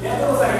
Yeah,